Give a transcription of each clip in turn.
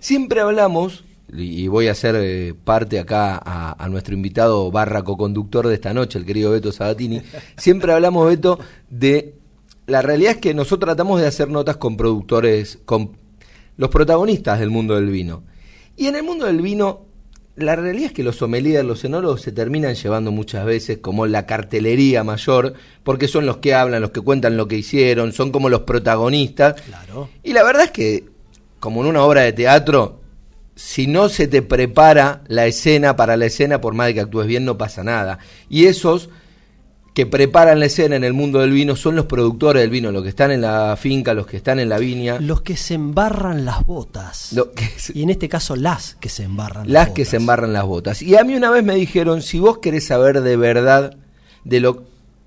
Siempre hablamos, y voy a hacer eh, parte acá a, nuestro invitado barra co-conductor de esta noche, el querido Beto Sabatini, siempre hablamos, Beto, de... La realidad es que nosotros tratamos de hacer notas con productores, con los protagonistas del mundo del vino. Y en el mundo del vino la realidad es que los sommeliers, los enólogos se terminan llevando muchas veces como la cartelería mayor, porque son los que hablan, los que cuentan lo que hicieron, son como los protagonistas. Claro. Y la verdad es que, como en una obra de teatro, si no se te prepara la escena para la escena, por más de que actúes bien, no pasa nada. Y esos que preparan la escena en el mundo del vino son los productores del vino, los que están en la finca, los que están en la viña. Los que se embarran las botas. Y en este caso las que se embarran las, las que se embarran las botas. Y a mí una vez me dijeron, si vos querés saber de verdad de lo,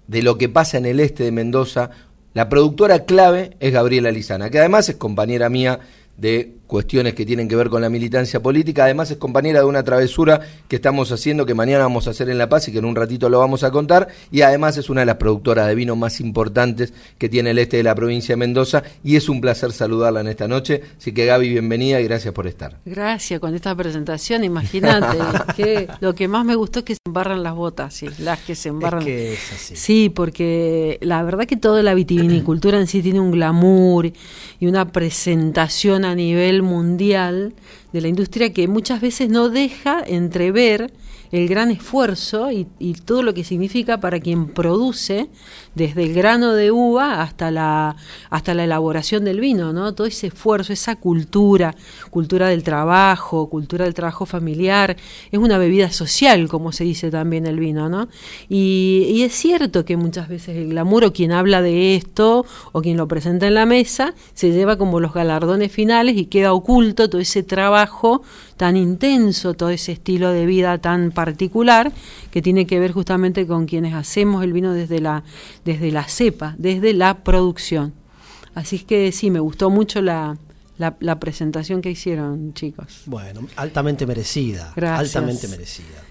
de lo que pasa en el este de Mendoza, la productora clave es Gabriela Lizana, que además es compañera mía de cuestiones que tienen que ver con la militancia política. Además es compañera de una travesura que estamos haciendo, que mañana vamos a hacer en La Paz y que en un ratito lo vamos a contar. Y además es una de las productoras de vino más importantes que tiene el este de la provincia de Mendoza. Y es un placer saludarla en esta noche. Así que Gaby, bienvenida y gracias por estar. Gracias con esta presentación. Imagínate que lo que más me gustó es que se embarran las botas, sí, las que se embarran. Sí, porque la verdad que toda la vitivinicultura en sí tiene un glamour y una presentación a nivel mundial de la industria que muchas veces no deja entrever el gran esfuerzo y, todo lo que significa para quien produce, desde el grano de uva hasta la, hasta la elaboración del vino, ¿no? Todo ese esfuerzo, esa cultura, cultura del trabajo, cultura del trabajo familiar, es una bebida social, como se dice también el vino, ¿no? Y, y es cierto que muchas veces el glamour o quien habla de esto o quien lo presenta en la mesa se lleva como los galardones finales y queda oculto todo ese trabajo tan intenso, todo ese estilo de vida tan particular que tiene que ver justamente con quienes hacemos el vino desde la, desde la cepa, desde la producción. Así es que sí, me gustó mucho la, la, presentación que hicieron, chicos. Bueno, altamente merecida. Gracias. Altamente merecida.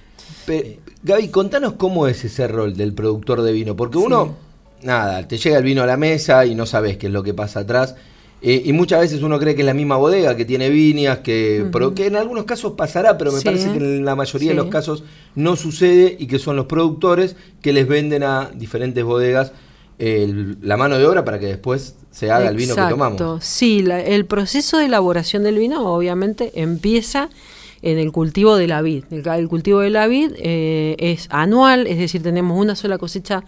Eh, Gaby, contanos cómo es ese rol del productor de vino, porque uno, nada, te llega el vino a la mesa y no sabes qué es lo que pasa atrás. Eh, y muchas veces uno cree que es la misma bodega, que tiene viñas, que, pero que en algunos casos pasará, pero me parece que en la mayoría de los casos no sucede y que son los productores que les venden a diferentes bodegas la mano de obra para que después se haga el vino que tomamos. Sí, el proceso de elaboración del vino obviamente empieza en el cultivo de la vid. El, cultivo de la vid eh, es anual, es decir, tenemos una sola cosecha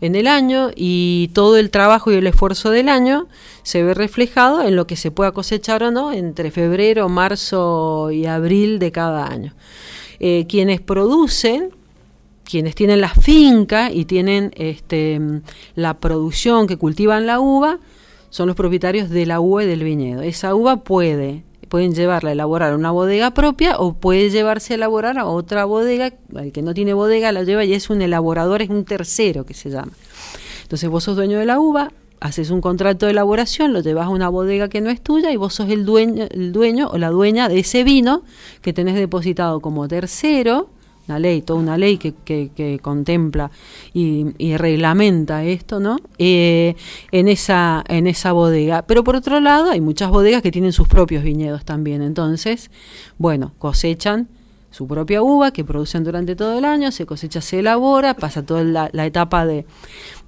en el año y todo el trabajo y el esfuerzo del año se ve reflejado en lo que se pueda cosechar o no entre febrero, marzo y abril de cada año. Eh, quienes producen quienes tienen la finca y tienen este, la producción que cultivan la uva, son los propietarios de la uva y del viñedo. Esa uva puede pueden llevarla a elaborar a una bodega propia o puede llevarse a elaborar a otra bodega, el que no tiene bodega la lleva y es un elaborador, es un tercero que se llama. Entonces vos sos dueño de la uva, haces un contrato de elaboración, lo llevas a una bodega que no es tuya y vos sos el dueño, el dueño o la dueña de ese vino que tenés depositado como tercero una ley, toda una ley que, que, contempla y, reglamenta esto, ¿no? Eh, en, esa, en esa bodega. Pero por otro lado, hay muchas bodegas que tienen sus propios viñedos también. Entonces, bueno, cosechan su propia uva que producen durante todo el año, se cosecha, se elabora, pasa toda la, etapa de,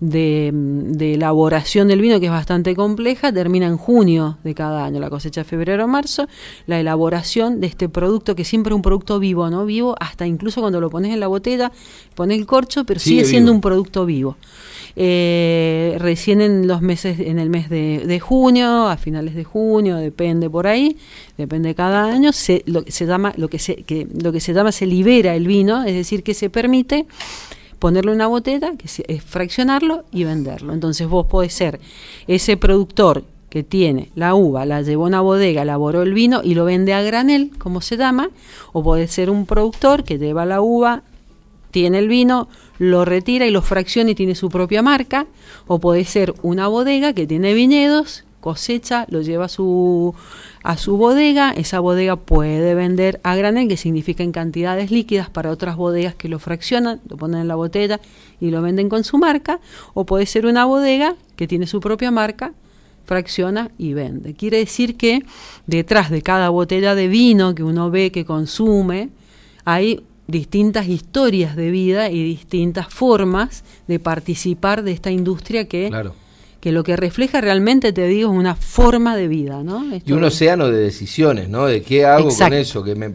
de, elaboración del vino que es bastante compleja, termina en junio de cada año, la cosecha febrero-marzo, la elaboración de este producto que siempre es un producto vivo, ¿no? Vivo hasta incluso cuando lo pones en la botella, pones el corcho, pero sigue, siendo un producto vivo. Eh, recién en los meses, en el mes de, junio, a finales de junio, depende por ahí, depende cada año, se, lo, se llama, lo que se, que, lo que se llama se libera el vino, es decir, que se permite ponerlo en una botella, que es fraccionarlo y venderlo. Entonces vos podés ser ese productor que tiene la uva, la llevó a una bodega, elaboró el vino y lo vende a granel, como se llama, o puede ser un productor que lleva la uva, tiene el vino, lo retira y lo fracciona y tiene su propia marca, o puede ser una bodega que tiene viñedos, cosecha, lo lleva a su, a su bodega, esa bodega puede vender a granel, que significa en cantidades líquidas para otras bodegas que lo fraccionan, lo ponen en la botella y lo venden con su marca, o puede ser una bodega que tiene su propia marca, fracciona y vende. Quiere decir que detrás de cada botella de vino que uno ve que consume, hay distintas historias de vida y distintas formas de participar de esta industria que, que lo que refleja realmente, te digo, es una forma de vida. ¿no? y un océano de decisiones, ¿no? De qué hago con eso, que me,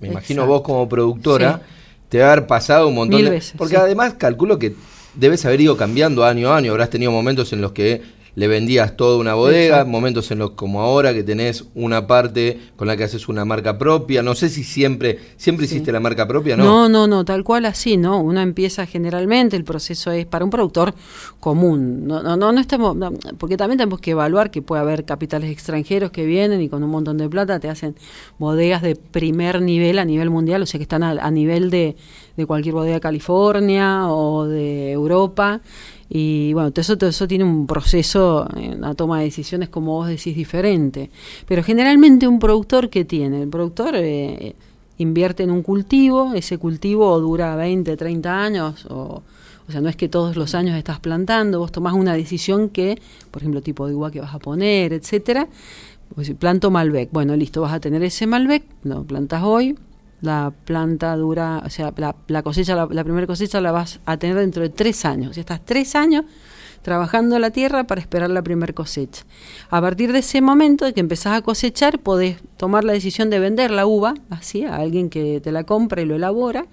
imagino vos como productora, te va a haber pasado un montón de... Veces, porque además calculo que debes haber ido cambiando año a año, habrás tenido momentos en los que le vendías toda una bodega, momentos en los como ahora que tenés una parte con la que haces una marca propia. No sé si siempre siempre hiciste la marca propia, ¿no? No, no, no, tal cual así, ¿no? Uno empieza generalmente, el proceso es para un productor común. No, no, no, estamos, porque también tenemos que evaluar que puede haber capitales extranjeros que vienen y con un montón de plata te hacen bodegas de primer nivel a nivel mundial, o sea que están a, nivel de, de cualquier bodega de California o de Europa y bueno, todo eso, todo eso tiene un proceso, una toma de decisiones, como vos decís, diferente. Pero generalmente un productor que tiene, el productor eh, invierte en un cultivo, ese cultivo dura 20, 30 años, o, o sea, no es que todos los años estás plantando, vos tomás una decisión que, por ejemplo, tipo de uva que vas a poner, etcétera. Pues planto Malbec, bueno, listo, vas a tener ese Malbec, lo plantas hoy, la planta dura, o sea, la, cosecha, la, primera cosecha la vas a tener dentro de tres años. Ya estás tres años trabajando la tierra para esperar la primera cosecha. A partir de ese momento de que empezás a cosechar, podés tomar la decisión de vender la uva así a alguien que te la compra y lo elabora,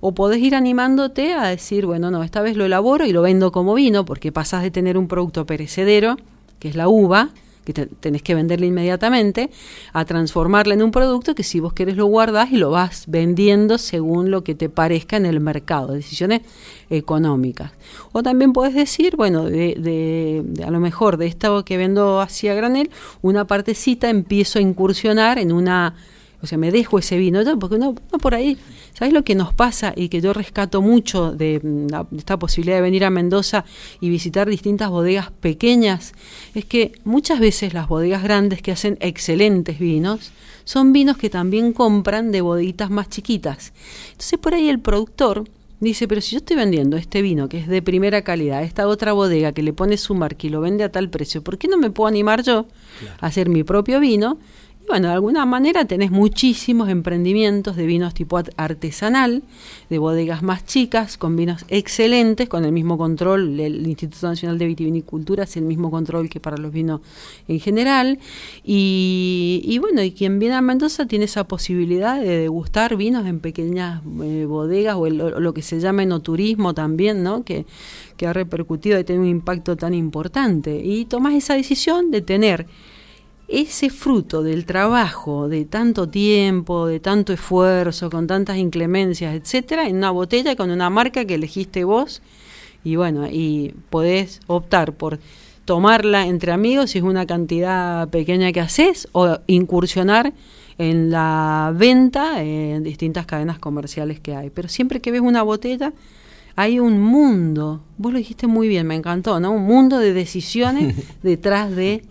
o podés ir animándote a decir, bueno, no, esta vez lo elaboro y lo vendo como vino, porque pasás de tener un producto perecedero, que es la uva, que tenés que venderla inmediatamente, a transformarla en un producto que si vos querés lo guardás y lo vas vendiendo según lo que te parezca en el mercado, decisiones económicas. O también puedes decir, bueno, de, a lo mejor de esto que vendo así a granel, una partecita empiezo a incursionar en una o sea, me dejo ese vino, porque no, no por ahí, ¿sabes lo que nos pasa y que yo rescato mucho de, mm, esta posibilidad de venir a Mendoza y visitar distintas bodegas pequeñas? Es que muchas veces las bodegas grandes que hacen excelentes vinos son vinos que también compran de bodeguitas más chiquitas. Entonces por ahí el productor Dice, pero si yo estoy vendiendo este vino que es de primera calidad, esta otra bodega que le pone su marca y lo vende a tal precio, ¿por qué no me puedo animar yo a hacer mi propio vino bueno, de alguna manera tenés muchísimos emprendimientos de vinos tipo artesanal, de bodegas más chicas, con vinos excelentes, con el mismo control, el Instituto Nacional de Vitivinicultura es el mismo control que para los vinos en general. Y, bueno, y quien viene a Mendoza tiene esa posibilidad de degustar vinos en pequeñas eh, bodegas o, lo que se llama enoturismo también, ¿no? Que, que ha repercutido y tiene un impacto tan importante. Y tomás esa decisión de tener ese fruto del trabajo de tanto tiempo, de tanto esfuerzo, con tantas inclemencias, etcétera, en una botella con una marca que elegiste vos y bueno, y podés optar por tomarla entre amigos si es una cantidad pequeña que haces o incursionar en la venta en distintas cadenas comerciales que hay. Pero siempre que ves una botella hay un mundo, vos lo dijiste muy bien, me encantó, ¿no? Un mundo de decisiones detrás de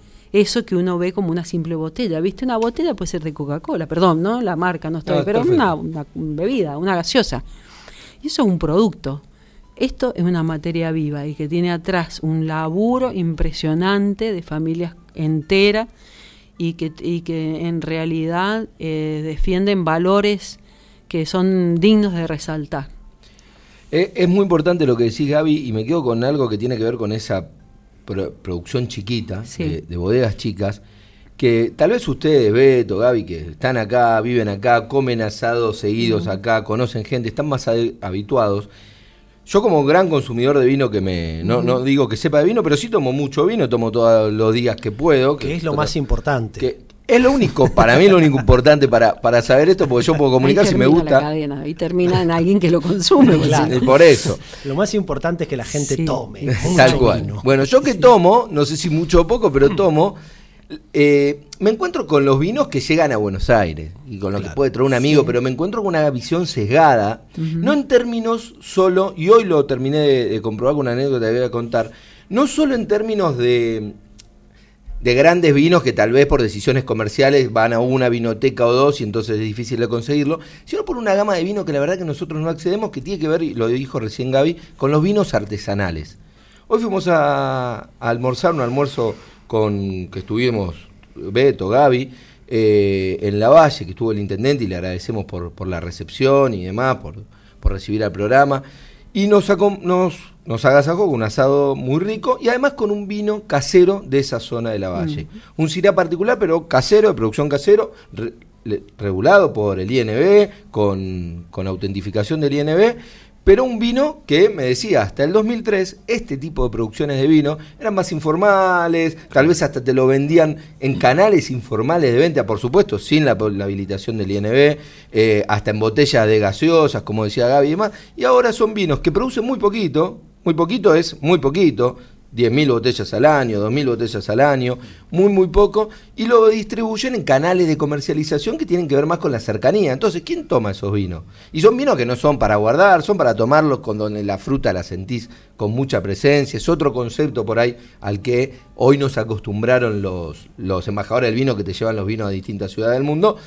eso que uno ve como una simple botella. ¿Viste? Una botella puede ser de Coca-Cola, perdón, ¿no? La marca no está, pero una, una, bebida, una gaseosa. Y eso es un producto. Esto es una materia viva y que tiene atrás un laburo impresionante de familias enteras y que, y que en realidad eh, defienden valores que son dignos de resaltar. Es, es muy importante lo que decís, Gaby, y me quedo con algo que tiene que ver con esa producción chiquita, de, bodegas chicas, que tal vez ustedes, Beto, Gaby, que están acá, viven acá, comen asados seguidos acá, conocen gente, están más habituados. Yo como gran consumidor de vino que me, no, no digo que sepa de vino, pero sí tomo mucho vino, tomo todos los días que puedo. Que, es lo más importante. Que es lo único, para mí es lo único importante para, para saber esto, porque yo puedo comunicar si me gusta. y termina en alguien que lo consume. Por eso. Lo más importante es que la gente tome. Tal cual. Bueno, yo que tomo, no sé si mucho o poco, pero tomo, eh, me encuentro con los vinos que llegan a Buenos Aires y con lo que puede traer un amigo, pero me encuentro con una visión sesgada, no en términos solo, y hoy lo terminé de, de comprobar con una anécdota que voy a contar, no solo en términos de de grandes vinos que tal vez por decisiones comerciales van a una vinoteca o dos y entonces es difícil de conseguirlo, sino por una gama de vino que la verdad que nosotros no accedemos, que tiene que ver, y lo dijo recién Gaby, con los vinos artesanales. Hoy fuimos a, almorzar un almuerzo con que estuvimos Beto, Gaby, eh, en la Valle, que estuvo el intendente y le agradecemos por, por la recepción y demás, por, por recibir al programa. Y nos, nos, nos agasajó con un asado muy rico y además con un vino casero de esa zona de la Valle. Un cirá particular, pero casero, de producción casero, regulado por el INB, con, con autentificación del INB pero un vino que me decía, hasta el 2003, este tipo de producciones de vino eran más informales, tal vez hasta te lo vendían en canales informales de venta, por supuesto, sin la, habilitación del INB, eh, hasta en botellas de gaseosas, como decía Gaby y demás, y ahora son vinos que producen muy poquito, muy poquito es muy poquito, 10.000 botellas al año, 2.000 botellas al año, muy, muy poco, y lo distribuyen en canales de comercialización que tienen que ver más con la cercanía. Entonces, ¿quién toma esos vinos? Y son vinos que no son para guardar, son para tomarlos con donde la fruta la sentís con mucha presencia. Es otro concepto por ahí al que hoy nos acostumbraron los, los embajadores del vino que te llevan los vinos a distintas ciudades del mundo.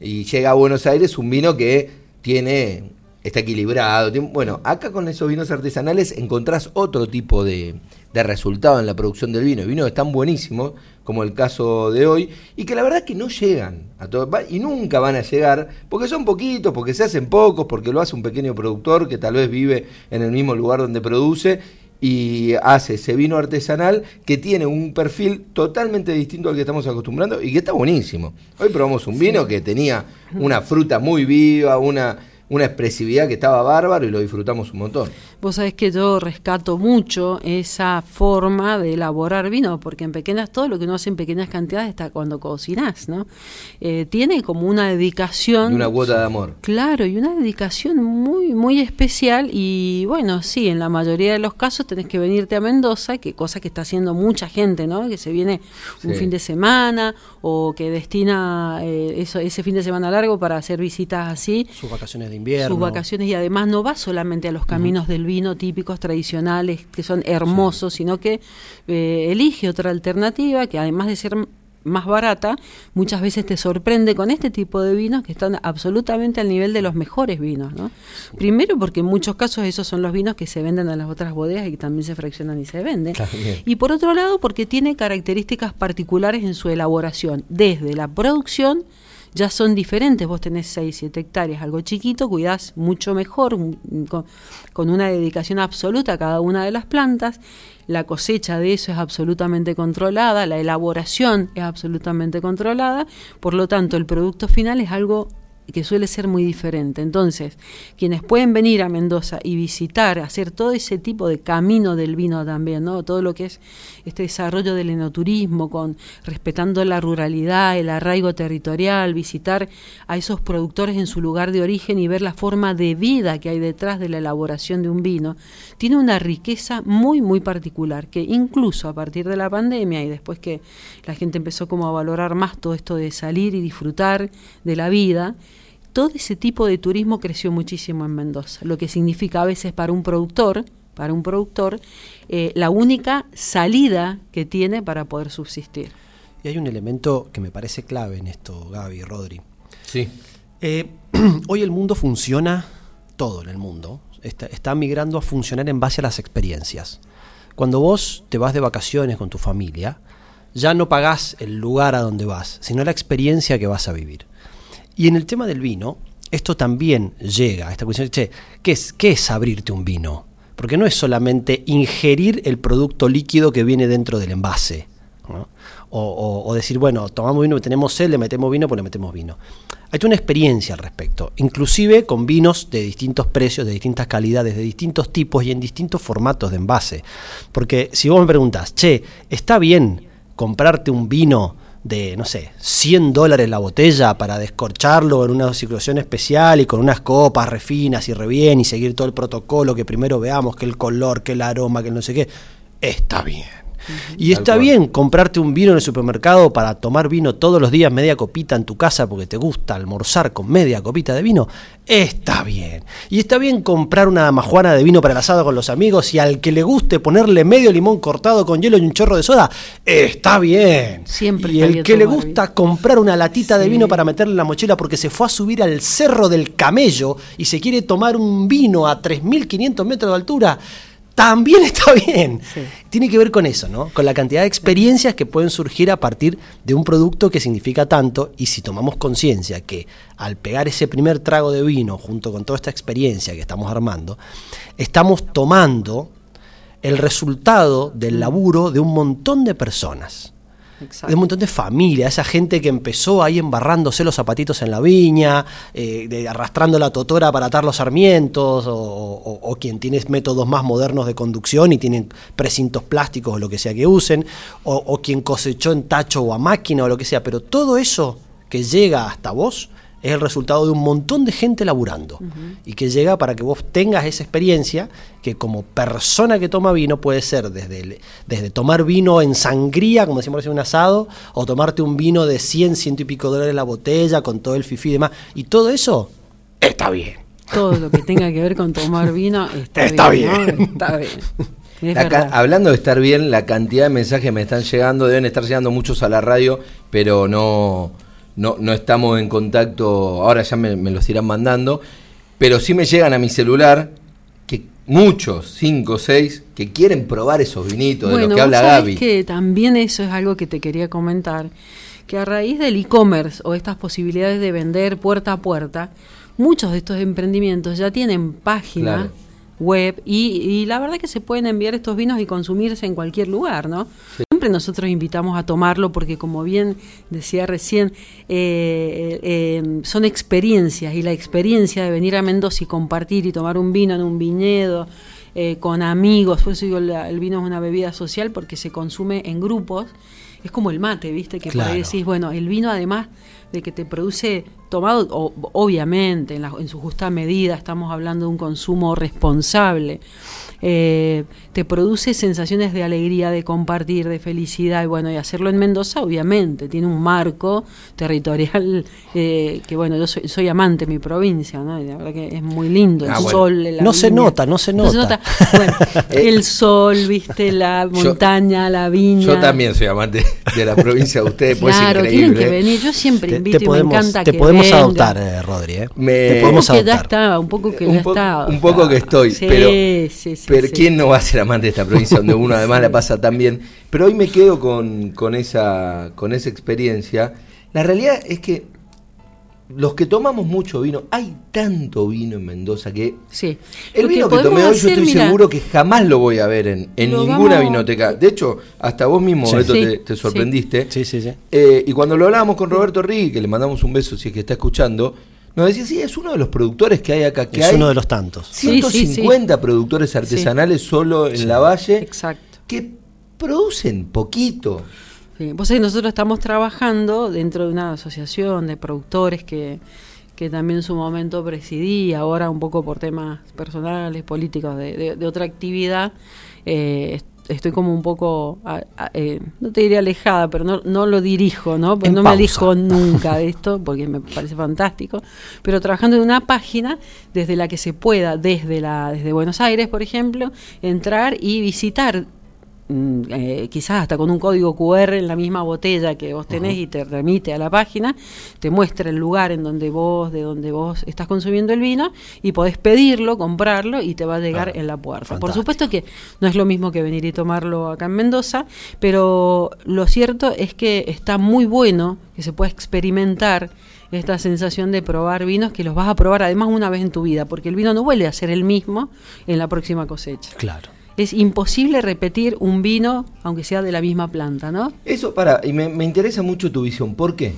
Y llega a Buenos Aires un vino que tiene está equilibrado. bueno, acá con esos vinos artesanales encontrás otro tipo de, de resultado en la producción del vino. Vinos que están buenísimos, como el caso de hoy, y que la verdad es que no llegan a todo, y nunca van a llegar, porque son poquitos, porque se hacen pocos, porque lo hace un pequeño productor que tal vez vive en el mismo lugar donde produce y hace ese vino artesanal que tiene un perfil totalmente distinto al que estamos acostumbrando y que está buenísimo. Hoy probamos un vino que tenía una fruta muy viva, una una expresividad que estaba bárbaro y lo disfrutamos un montón. Vos sabés que yo rescato mucho esa forma de elaborar vino, porque en pequeñas, todo lo que uno hace en pequeñas cantidades está cuando cocinás, ¿no? Eh, tiene como una dedicación. Y una cuota de amor. Claro, y una dedicación muy, muy especial. Y bueno, sí, en la mayoría de los casos tenés que venirte a Mendoza, que cosa que está haciendo mucha gente, ¿no? Que se viene un fin de semana o que destina eh, eso, ese fin de semana largo para hacer visitas así. Sus vacaciones de invierno. Sus vacaciones y además no va solamente a los caminos del vino típicos, tradicionales, que son hermosos, sino que eh, elige otra alternativa que además de ser más barata, muchas veces te sorprende con este tipo de vinos que están absolutamente al nivel de los mejores vinos. ¿no? Primero porque en muchos casos esos son los vinos que se venden a las otras bodegas y que también se fraccionan y se venden. y por otro lado porque tiene características particulares en su elaboración, desde la producción, ya son diferentes. Vos tenés 6, 7 hectáreas, algo chiquito, cuidás mucho mejor, con, una dedicación absoluta a cada una de las plantas. La cosecha de eso es absolutamente controlada, la elaboración es absolutamente controlada, por lo tanto el producto final es algo que suele ser muy diferente. Entonces, quienes pueden venir a Mendoza y visitar, hacer todo ese tipo de camino del vino también, ¿no? Todo lo que es este desarrollo del enoturismo, con respetando la ruralidad, el arraigo territorial, visitar a esos productores en su lugar de origen y ver la forma de vida que hay detrás de la elaboración de un vino, tiene una riqueza muy muy particular que incluso a partir de la pandemia y después que la gente empezó como a valorar más todo esto de salir y disfrutar de la vida, todo ese tipo de turismo creció muchísimo en Mendoza, lo que significa a veces para un productor, para un productor, eh, la única salida que tiene para poder subsistir. Y hay un elemento que me parece clave en esto, Gaby, y Rodri. Sí. Eh, hoy el mundo funciona, todo en el mundo, está, está migrando a funcionar en base a las experiencias. Cuando vos te vas de vacaciones con tu familia, ya no pagás el lugar a donde vas, sino la experiencia que vas a vivir. Y en el tema del vino, esto también llega a esta cuestión, che, ¿qué es, ¿qué es abrirte un vino? Porque no es solamente ingerir el producto líquido que viene dentro del envase. O, decir, bueno, tomamos vino, tenemos sed, le metemos vino, pues le metemos vino. Hay una experiencia al respecto, inclusive con vinos de distintos precios, de distintas calidades, de distintos tipos y en distintos formatos de envase. Porque si vos me preguntas, che, ¿está bien comprarte un vino de, no sé, 100 dólares la botella para descorcharlo en una situación especial y con unas copas refinas y re bien y seguir todo el protocolo que primero veamos, que el color, que el aroma, que no sé qué, está bien. Y está bien comprarte un vino en el supermercado para tomar vino todos los días, media copita en tu casa porque te gusta almorzar con media copita de vino. Está bien. Y está bien comprar una majuana de vino para el asado con los amigos y al que le guste ponerle medio limón cortado con hielo y un chorro de soda. Está bien. Siempre. Y el que le gusta comprar una latita de vino para meterle en la mochila porque se fue a subir al cerro del camello y se quiere tomar un vino a 3.500 metros de altura también está bien. Tiene que ver con eso, ¿no? Con la cantidad de experiencias que pueden surgir a partir de un producto que significa tanto y si tomamos conciencia que al pegar ese primer trago de vino junto con toda esta experiencia que estamos armando, estamos tomando el resultado del laburo de un montón de personas de un montón de familias, esa gente que empezó ahí embarrándose los zapatitos en la viña, eh, arrastrando la totora para atar los sarmientos, o, quien tiene métodos más modernos de conducción y tienen precintos plásticos o lo que sea que usen, o quien cosechó en tacho o a máquina o lo que sea, pero todo eso que llega hasta vos es el resultado de un montón de gente laburando y que llega para que vos tengas esa experiencia que como persona que toma vino puede ser desde, desde tomar vino en sangría, como decimos en un asado, o tomarte un vino de 100, ciento y pico dólares la botella con todo el fifi y demás. Y todo eso está bien. Todo lo que tenga que ver con tomar vino está, bien. Está bien. hablando de estar bien, la cantidad de mensajes me están llegando, deben estar llegando muchos a la radio, pero no no, no estamos en contacto, ahora ya me, los irán mandando, pero sí me llegan a mi celular que muchos, cinco o seis, que quieren probar esos vinitos de los que habla Gaby. que también eso es algo que te quería comentar, que a raíz del e-commerce o estas posibilidades de vender puerta a puerta, muchos de estos emprendimientos ya tienen página web y, la verdad que se pueden enviar estos vinos y consumirse en cualquier lugar, ¿no? Siempre nosotros invitamos a tomarlo porque como bien decía recién, eh, eh, son experiencias y la experiencia de venir a Mendoza y compartir y tomar un vino en un viñedo, eh, con amigos, por eso el vino es una bebida social porque se consume en grupos, es como el mate, ¿viste? Que por ahí decís, bueno, el vino además de que te produce tomado, obviamente, en, en, su justa medida, estamos hablando de un consumo responsable, eh, te produce sensaciones de alegría, de compartir, de felicidad, y bueno, y hacerlo en Mendoza, obviamente, tiene un marco territorial eh, que, bueno, yo soy, amante de mi provincia, ¿no? Y la verdad que es muy lindo, el ah, sol, no se nota, no se nota. el sol, viste, la montaña, la viña. Yo también soy amante de la provincia de ustedes, pues claro, tienen que venir, yo siempre invito y me encanta te podemos adoptar, eh, Rodri, ¿eh? te podemos adoptar. ya estaba, un poco que un ya Un poco que estoy, pero, pero ¿quién no va a ser amante de esta provincia donde uno además la pasa tan bien? Pero hoy me quedo con, con, esa, con esa experiencia. La realidad es que los que tomamos mucho vino, hay tanto vino en Mendoza que sí. el vino que, tomé hoy yo estoy seguro que jamás lo voy a ver en, en ninguna vinoteca. De hecho, hasta vos mismo, te, sorprendiste. Sí, sí, sí. Eh, y cuando lo hablábamos con Roberto Rigui, que le mandamos un beso si es que está escuchando, nos decía, sí, es uno de los productores que hay acá. Que es uno de los tantos. 150 productores artesanales solo en la valle. Exacto. Que producen poquito. Vos sabés, nosotros estamos trabajando dentro de una asociación de productores que, también en su momento presidí, ahora un poco por temas personales, políticos, de, otra actividad. Eh, estoy como un poco, eh, no te diría alejada, pero no, no lo dirijo, ¿no? No me alejo nunca de esto, porque me parece fantástico. Pero trabajando en una página desde la que se pueda, desde, la, desde Buenos Aires, por ejemplo, entrar y visitar eh, quizás hasta con un código QR en la misma botella que vos tenés y te remite a la página, te muestra el lugar en donde vos, de donde vos estás consumiendo el vino y podés pedirlo, comprarlo y te va a llegar en la puerta. Por supuesto que no es lo mismo que venir y tomarlo acá en Mendoza, pero lo cierto es que está muy bueno que se pueda experimentar esta sensación de probar vinos que los vas a probar además una vez en tu vida, porque el vino no vuelve a ser el mismo en la próxima cosecha. Claro es imposible repetir un vino, aunque sea de la misma planta, ¿no? Eso, para, y me, interesa mucho tu visión. ¿Por qué?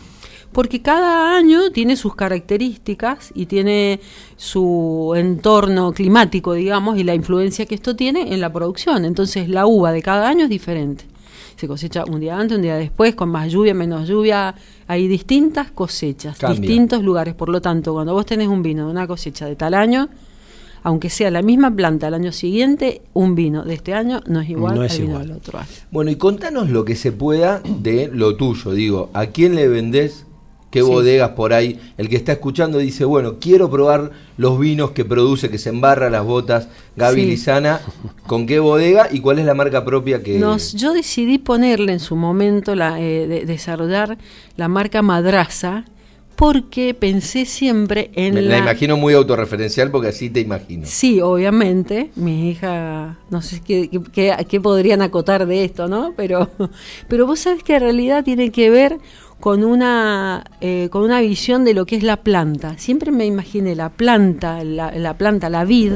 Porque cada año tiene sus características y tiene su entorno climático, digamos, y la influencia que esto tiene en la producción. Entonces, la uva de cada año es diferente. Se cosecha un día antes, un día después, con más lluvia, menos lluvia. Hay distintas cosechas, distintos lugares. Por lo tanto, cuando vos tenés un vino de una cosecha de tal año, aunque sea la misma planta al año siguiente, un vino de este año no es igual al vino del otro año. Bueno, y contanos lo que se pueda de lo tuyo. Digo, ¿a quién le vendés? ¿Qué bodegas por ahí? El que está escuchando dice, bueno, quiero probar los vinos que produce, que se embarra las botas Gaby Lizana. ¿Con qué bodega y cuál es la marca propia que...? Nos, yo decidí ponerle en su momento, la, eh, desarrollar la marca Madraza, porque pensé siempre en Me la... la imagino muy autorreferencial porque así te imagino. Sí, obviamente, mi hija, no sé qué, qué- qué- podrían acotar de esto, ¿no? Pero, pero vos sabés que en realidad tiene que ver con una, eh, con una visión de lo que es la planta. Siempre me imaginé la planta, la, la planta, la vid,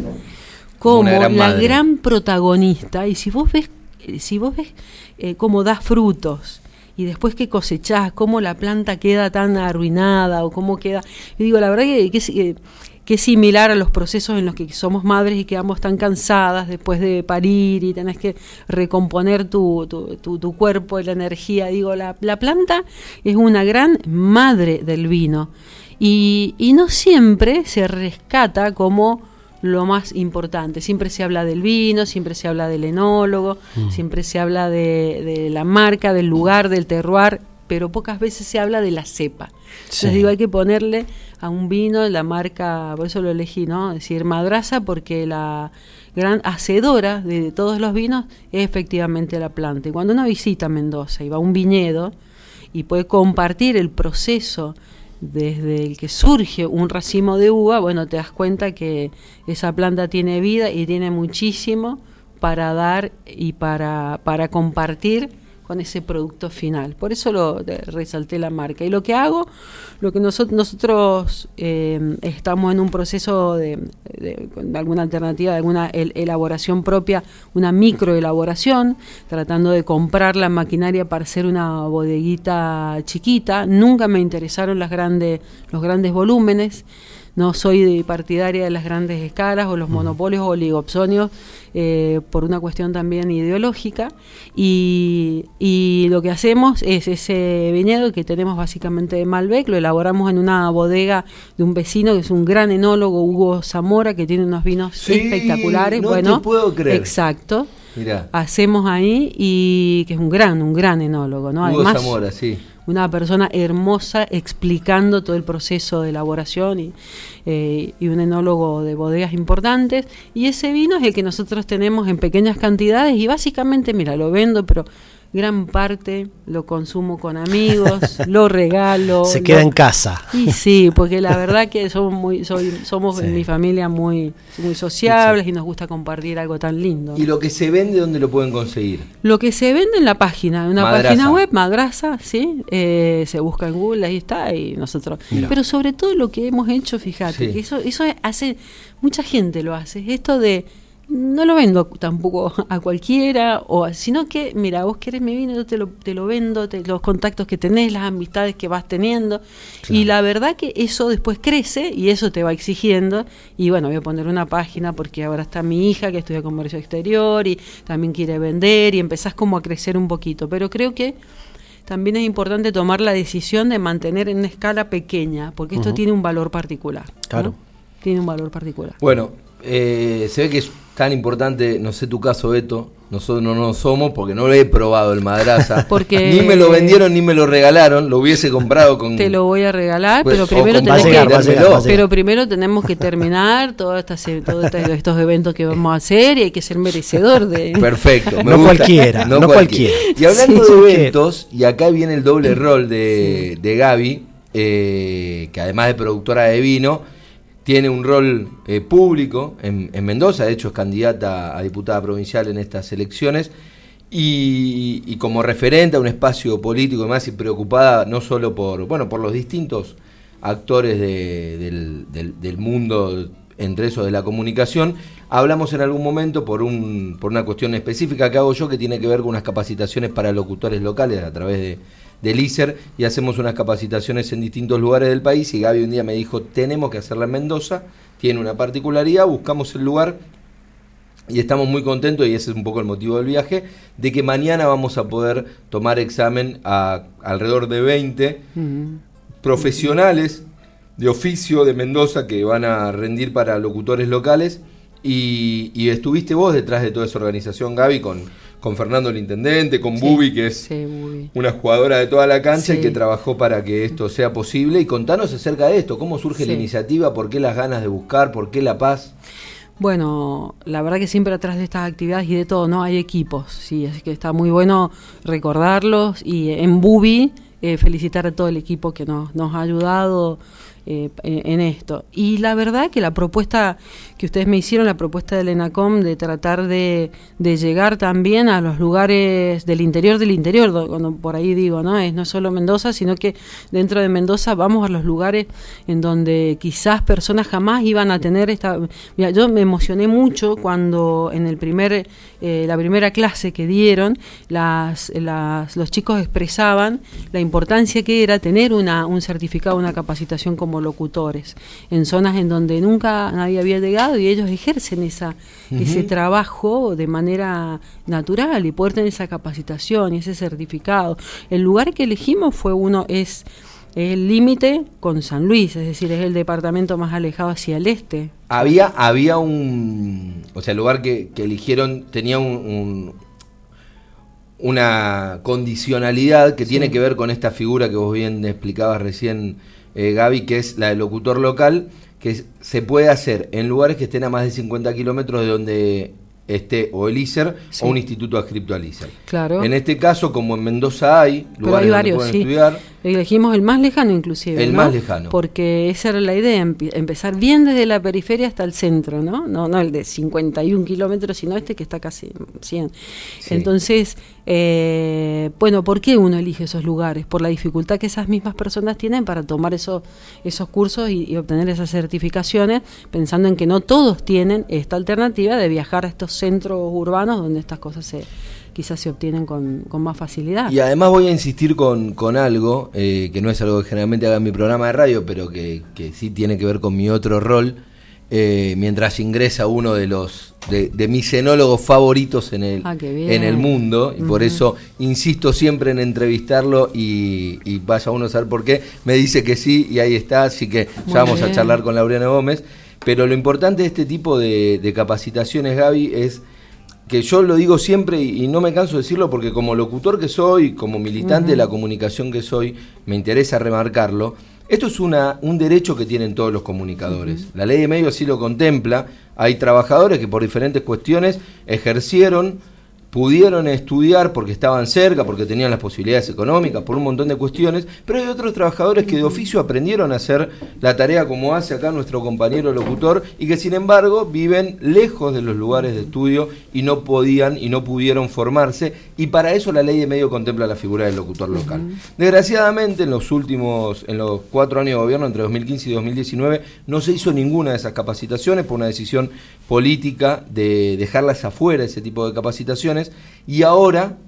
como gran la madre. gran protagonista. Y si vos ves, si vos ves eh, cómo da frutos y después que cosechás, cómo la planta queda tan arruinada o cómo queda. Yo digo, la verdad que, eh, que es similar a los procesos en los que somos madres y quedamos tan cansadas después de parir y tenés que recomponer tu, tu, tu- tu cuerpo y la energía. Digo, la, la planta es una gran madre del vino y, y no siempre se rescata como lo más importante. Siempre se habla del vino, siempre se habla del enólogo, siempre se habla de, de la marca, del lugar, del terroir, pero pocas veces se habla de la cepa. Entonces Sí. digo, hay que ponerle a un vino la marca, por eso lo elegí, ¿no? Es decir, madraza, porque la gran hacedora de todos los vinos es efectivamente la planta. Y cuando uno visita Mendoza y va a un viñedo y puede compartir el proceso desde el que surge un racimo de uva, bueno, te das cuenta que esa planta tiene vida y tiene muchísimo para dar y para, para compartir con ese producto final. Por eso lo resalté la marca. Y lo que hago, lo que nosotros, nosotros eh, estamos en un proceso de, de- de alguna alternativa, de alguna el- elaboración propia, una microelaboración, tratando de comprar la maquinaria para hacer una bodeguita chiquita. Nunca me interesaron las grandes, los grandes volúmenes. No soy de partidaria de las grandes escalas o los monopolios o oligopsonios eh, por una cuestión también ideológica. Y, y lo que hacemos es ese viñedo que tenemos básicamente de Malbec, lo elaboramos en una bodega de un vecino que es un gran enólogo, Hugo Zamora, que tiene unos vinos Sí, espectaculares. no bueno, te puedo creer. Exacto. Mirá, Hacemos ahí y que es un gran, un gran enólogo, ¿no? Hugo Además, Zamora, sí. Una persona hermosa explicando todo el proceso de elaboración y, eh, y un enólogo de bodegas importantes. Y ese vino es el que nosotros tenemos en pequeñas cantidades y básicamente, mira, lo vendo, pero gran parte lo consumo con amigos, lo regalo. Se lo- queda en casa. y sí, porque la verdad que somos muy, soy, somos Sí. en mi familia muy, muy sociables y nos gusta compartir algo tan lindo. ¿Y lo que se vende, dónde lo pueden conseguir? Lo que se vende en la página, en una página web, Madraza, ¿sí? Eh, se busca en Google, ahí está, y nosotros. Pero sobre todo lo que hemos hecho, fíjate, Sí. que eso, eso hace, mucha gente lo hace, esto de, no lo vendo tampoco a cualquiera, o sino que, mira, vos querés mi vino, yo te lo, te lo vendo, te- los contactos que tenés, las amistades que vas teniendo, y la verdad que eso después crece y eso te va exigiendo, y bueno, voy a poner una página porque ahora está mi hija que estudia comercio exterior y también quiere vender y empezás como a crecer un poquito, pero creo que también es importante tomar la decisión de mantener en una escala pequeña, porque esto tiene un valor particular. ¿no? Claro. Tiene un valor particular. Bueno, eh, se ve que es tan importante, no sé tu caso, Beto, nosotros no lo somos porque no lo he probado el madraza. Porque- Ni me lo vendieron ni me lo regalaron, lo hubiese comprado con... Te lo voy a regalar, Pues, pero primero llegar, que llegar, pero primero tenemos que terminar todos estas, todos estos eventos que vamos a hacer y hay que ser merecedor de Perfecto, me No gusta. cualquiera, no cualquiera. Y hablando Sí, de eventos, y acá viene el doble rol de, de Gaby, eh, que además de productora de vino, tiene un rol eh, público en, en Mendoza, de hecho es candidata a diputada provincial en estas elecciones, y, como referente a un espacio político y más y preocupada no solo por, bueno, por los distintos actores de- del, del- del mundo, entre esos de la comunicación, hablamos en algún momento por, un, por una cuestión específica que hago yo que tiene que ver con unas capacitaciones para locutores locales a través de, del ISER y hacemos unas capacitaciones en distintos lugares del país y Gaby un día me dijo, tenemos que hacerla en Mendoza, tiene una particularidad, buscamos el lugar y estamos muy contentos, y ese es un poco el motivo del viaje, de que mañana vamos a poder tomar examen a alrededor de 20 Mm. profesionales de oficio de Mendoza que van a rendir para locutores locales. Y, y estuviste vos detrás de toda esa organización, Gaby, con, con Fernando el Intendente, con Sí, Bubi, que es sí, Bubi. una jugadora de toda la cancha y que trabajó para que esto sea posible. Y contanos acerca de esto, cómo surge la iniciativa, por qué las ganas de buscar, por qué la paz. Bueno, la verdad que siempre atrás de estas actividades y de todo, ¿no? Hay equipos, sí, así que está muy bueno recordarlos. Y en Bubi eh, felicitar a todo el equipo que nos, nos ha ayudado eh, en esto. Y la verdad que la propuesta que ustedes me hicieron, la propuesta del ENACOM de tratar de, de llegar también a los lugares del interior del interior, cuando por ahí digo, ¿no? Es no solo Mendoza, sino que dentro de Mendoza vamos a los lugares en donde quizás personas jamás iban a tener esta... Mira, yo me emocioné mucho cuando en el primer, eh, la primera clase que dieron, las, las, los chicos expresaban la importancia que era tener una, un certificado, una capacitación como locutores, en zonas en donde nunca nadie había llegado y ellos ejercen esa, ese trabajo de manera natural y poder tener esa capacitación y ese certificado. El lugar que elegimos fue uno, es el límite con San Luis, es decir, es el departamento más alejado hacia el este. Había, había un, o sea, el lugar que, que eligieron tenía un, un, una condicionalidad que sí. tiene que ver con esta figura que vos bien explicabas recién, eh, Gaby, que es la del locutor local, que se puede hacer en lugares que estén a más de 50 kilómetros de donde esté o el ISER sí. o un instituto adscripto al ISER. Claro. En este caso, como en Mendoza hay lugares hay varios, donde pueden sí. estudiar, Elegimos el más lejano inclusive. El ¿no? más lejano. Porque esa era la idea, empe- empezar bien desde la periferia hasta el centro, ¿no? No, no el de 51 kilómetros, sino este que está casi 100. Sí. Entonces, eh, bueno, ¿por qué uno elige esos lugares? Por la dificultad que esas mismas personas tienen para tomar esos, esos cursos y, obtener esas certificaciones, pensando en que no todos tienen esta alternativa de viajar a estos centros urbanos donde estas cosas se quizás se obtienen con, con más facilidad. Y además voy a insistir con, con algo, eh, que no es algo que generalmente haga en mi programa de radio, pero que, que sí tiene que ver con mi otro rol, eh, mientras ingresa uno de los de, de mis enólogos favoritos en el, Ah, en el mundo, y por eso insisto siempre en entrevistarlo y, y vaya uno a saber por qué. Me dice que sí y ahí está, así que Muy ya vamos a charlar con Laureano Gómez. Pero lo importante de este tipo de, de capacitaciones, Gaby, es que yo lo digo siempre y, y no me canso de decirlo porque como locutor que soy, como militante de la comunicación que soy, me interesa remarcarlo. Esto es una, un derecho que tienen todos los comunicadores. La ley de medios así lo contempla. Hay trabajadores que por diferentes cuestiones ejercieron, pudieron estudiar porque estaban cerca, porque tenían las posibilidades económicas, por un montón de cuestiones, pero hay otros trabajadores que de oficio aprendieron a hacer la tarea como hace acá nuestro compañero locutor y que sin embargo viven lejos de los lugares de estudio y no podían y no pudieron formarse y para eso la ley de medio contempla la figura del locutor local. Desgraciadamente en los últimos, en los cuatro años de gobierno, entre 2015 y 2019, no se hizo ninguna de esas capacitaciones por una decisión política de dejarlas afuera, ese tipo de capacitaciones, y ahora,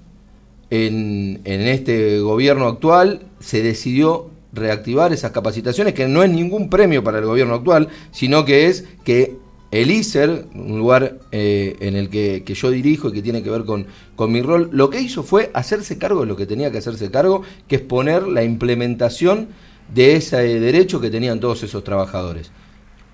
en, en este gobierno actual, se decidió reactivar esas capacitaciones, que no es ningún premio para el gobierno actual, sino que es que el ISER, un lugar eh, en el que, yo dirijo y que tiene que ver con, con mi rol, lo que hizo fue hacerse cargo de lo que tenía que hacerse cargo, que es poner la implementación de ese derecho que tenían todos esos trabajadores.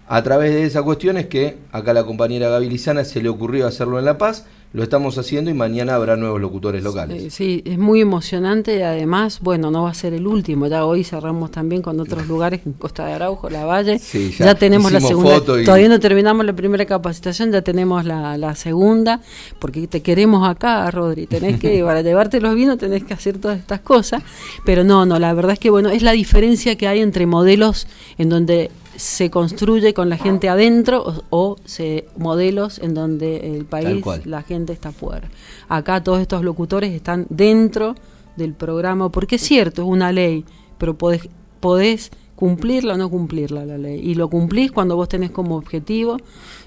A través de esa cuestión es que acá la compañera Gaby Lizana se le ocurrió hacerlo en La Paz, lo estamos haciendo y mañana habrá nuevos locutores locales. Sí, es muy emocionante y además, bueno, no va a ser el último. Ya hoy cerramos también con otros lugares, en Costa de Araujo, La Valle. Sí, ya, ya tenemos la segunda. y- Todavía no terminamos la primera capacitación, ya tenemos la, la segunda, porque te queremos acá, Rodri. Tenés que, para llevarte los vinos, tenés que hacer todas estas cosas. Pero no, no, la verdad es que, bueno, es la diferencia que hay entre modelos en donde se construye con la gente adentro o, o se modelos en donde el país la gente está fuera. Acá todos estos locutores están dentro del programa, porque es cierto, es una ley, pero podés, podés cumplirla o no cumplirla la ley. Y lo cumplís cuando vos tenés como objetivo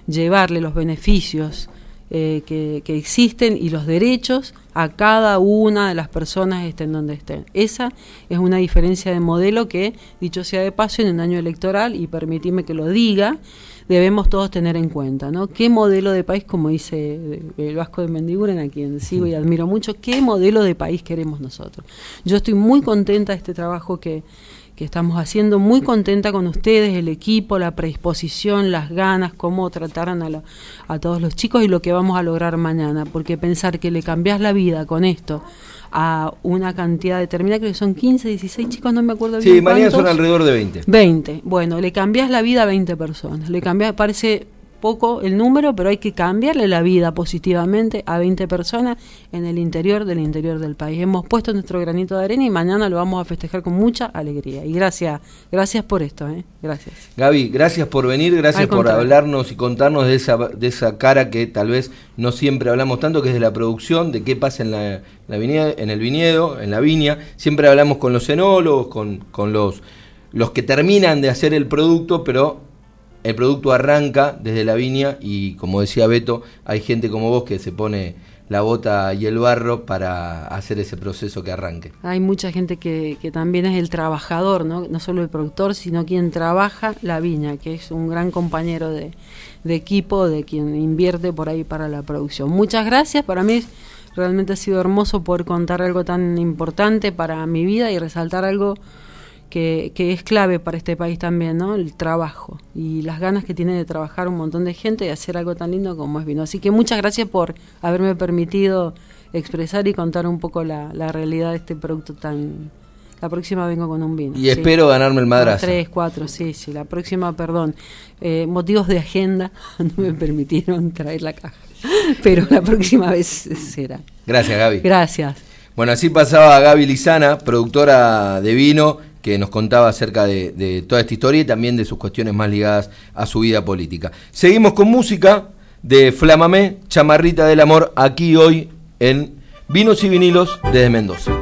llevarle los beneficios eh, que, que existen y los derechos a cada una de las personas estén donde estén. Esa es una diferencia de modelo que, dicho sea de paso, en un año electoral, y permitidme que lo diga, debemos todos tener en cuenta, ¿no? ¿Qué modelo de país, como dice el Vasco de Mendiguren, a quien sigo y admiro mucho, qué modelo de país queremos nosotros? Yo estoy muy contenta de este trabajo que, que estamos haciendo, muy contenta con ustedes, el equipo, la predisposición, las ganas, cómo trataron a, la- a todos los chicos y lo que vamos a lograr mañana, porque pensar que le cambiás la vida con esto a una cantidad determinada, creo que son 15, 16 chicos, no me acuerdo bien Sí, mañana son alrededor de 20. 20. Bueno, le cambiás la vida a 20 personas. Le cambiás, parece poco el número, pero hay que cambiarle la vida positivamente a 20 personas en el interior del interior del país. Hemos puesto nuestro granito de arena y mañana lo vamos a festejar con mucha alegría. Y gracias, gracias por esto, ¿eh? gracias. Gaby, gracias por venir, gracias por hablarnos y contarnos de esa, de esa cara que tal vez no siempre hablamos tanto, que es de la producción, de qué pasa en, la, en el viñedo, en la viña. Siempre hablamos con los enólogos, con, con los, los que terminan de hacer el producto, pero el producto arranca desde la viña y como decía Beto, hay gente como vos que se pone la bota y el barro para hacer ese proceso que arranque. Hay mucha gente que, que, también es el trabajador, ¿no? no solo el productor, sino quien trabaja la viña, que es un gran compañero de, de equipo, de quien invierte por ahí para la producción. Muchas gracias, para mí realmente ha sido hermoso poder contar algo tan importante para mi vida y resaltar algo que, es clave para este país también, ¿no? El trabajo y las ganas que tiene de trabajar un montón de gente y hacer algo tan lindo como es vino. Así que muchas gracias por haberme permitido expresar y contar un poco la, realidad de este producto tan... La próxima vengo con un vino. Y espero ganarme el madrazo. tres, cuatro, sí, sí. La próxima, perdón. Eh, motivos de agenda no me permitieron traer la caja. Pero la próxima vez será. Gracias, Gaby. Gracias. Bueno, así pasaba Gaby Lizana, productora de vino que nos contaba acerca de, toda esta historia y también de sus cuestiones más ligadas a su vida política. Seguimos con música de Flamamé, Chamarrita del Amor, aquí hoy en Vinos y Vinilos desde Mendoza.